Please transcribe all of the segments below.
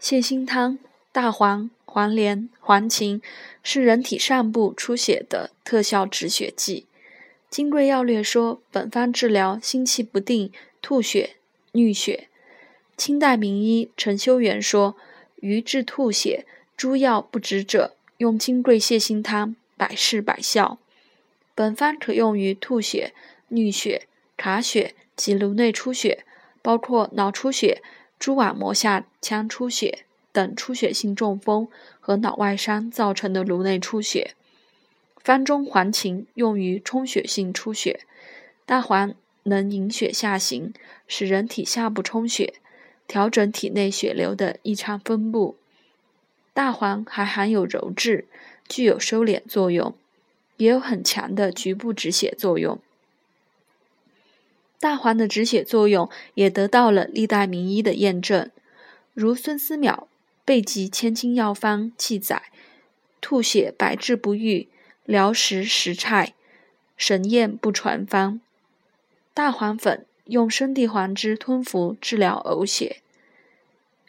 泻心汤、大黄、黄连、黄芩是人体上部出血的特效止血剂。《金匮要略》说，本方治疗心气不定、吐血、衄血。清代名医陈修元说，余治吐血、诸药不止者，用金匮泻心汤，百试百效。本方可用于吐血、衄血、卡血及颅内出血，包括脑出血、蛛网膜下腔出血等出血性中风和脑外伤造成的颅内出血。方中黄芩用于充血性出血，大黄能引血下行，使人体下部充血，调整体内血流的异常分布。大黄还含有鞣质，具有收敛作用，也有很强的局部止血作用。大黄的止血作用也得到了历代名医的验证，如孙思邈《备急千金药方》记载：吐血百治不愈。疗时食菜，神验不传方。大黄粉用生地黄汁吞服治疗呕血。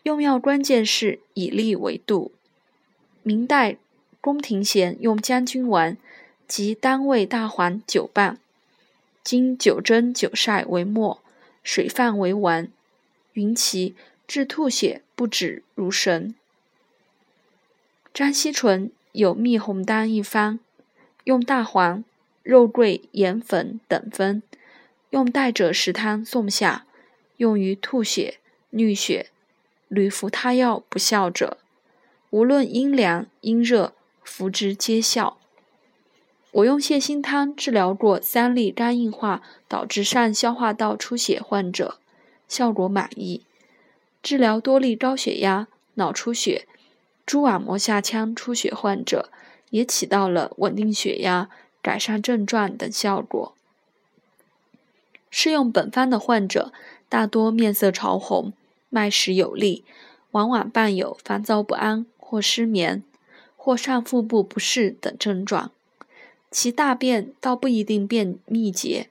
用药关键是以利为度。明代宫廷咸用将军丸及单味大黄九瓣，经九蒸九晒为末，水泛为丸，云其治吐血不止如神。张锡纯有蜜红丹一方。用大黄、肉桂、盐粉等分，用代赭石汤送下，用于吐血、衄血。屡服他药不效者，无论阴凉阴热，服之皆效。我用泻心汤治疗过三例肝硬化导致上消化道出血患者，效果满意。治疗多例高血压、脑出血、蛛网膜下腔出血患者。也起到了稳定血压、改善症状等效果。适用本方的患者大多面色潮红、脉实有力，往往伴有烦躁不安或失眠，或上腹部不适等症状。其大便倒不一定便秘结，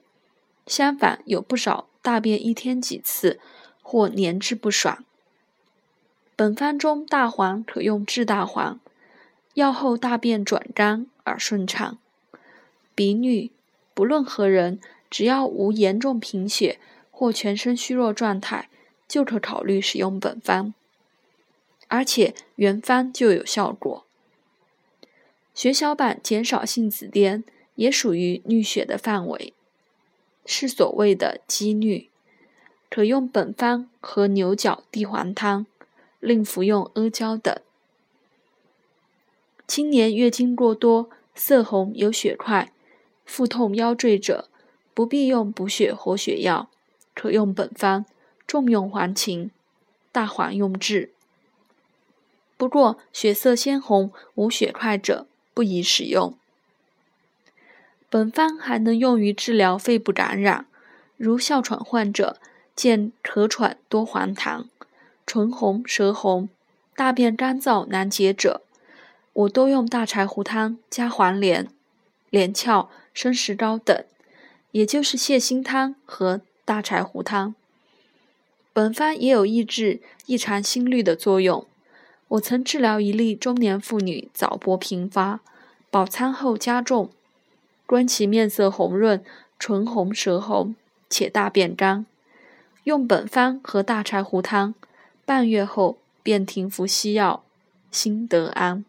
相反有不少大便一天几次，或黏滞不爽。本方中大黄可用治大黄。药后大便转干而顺畅，鼻衄不论何人，只要无严重贫血或全身虚弱状态，就可考虑使用本方，而且原方就有效果。血小板减少性紫癜也属于衄血的范围，是所谓的积衄，可用本方和牛角地黄汤，另服用阿胶等。青年月经过多、色红有血块、腹痛腰坠者，不必用补血活血药，可用本方，重用黄芩、大黄用治。不过血色鲜红、无血块者，不宜使用。本方还能用于治疗肺部感染，如哮喘患者见咳喘多黄痰、唇红舌红、大便干燥难解者。我都用大柴胡汤加黄连、连翘、生石膏等，也就是泻心汤和大柴胡汤。本方也有抑制异常心律的作用。我曾治疗一例中年妇女早搏频发，饱餐后加重，观其面色红润、唇红舌红，且大便干。用本方和大柴胡汤，半月后便停服西药，心得安。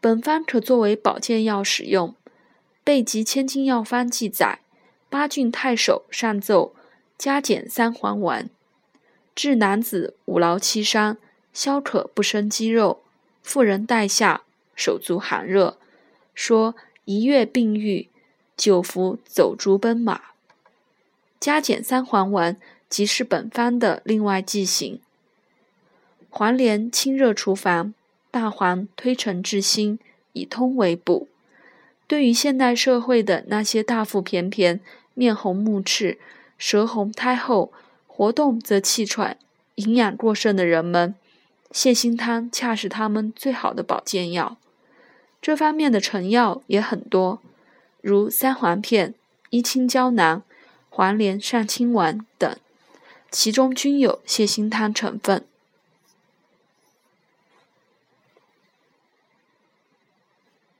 本方可作为保健药使用，《备急千金药方》记载，八郡太守上奏加减三黄丸，治男子五劳七伤，消渴不生肌肉，妇人带下，手足寒热，说一月病愈，久服走竹奔马。加减三黄丸即是本方的另外剂型。黄连清热除烦。大黄推陈至新，以通为补。对于现代社会的那些大腹便便、面红目赤、舌红苔厚、活动则气喘、营养过剩的人们，泻心汤恰是他们最好的保健药。这方面的成药也很多，如三黄片、一清胶囊、黄连上清丸等，其中均有泻心汤成分。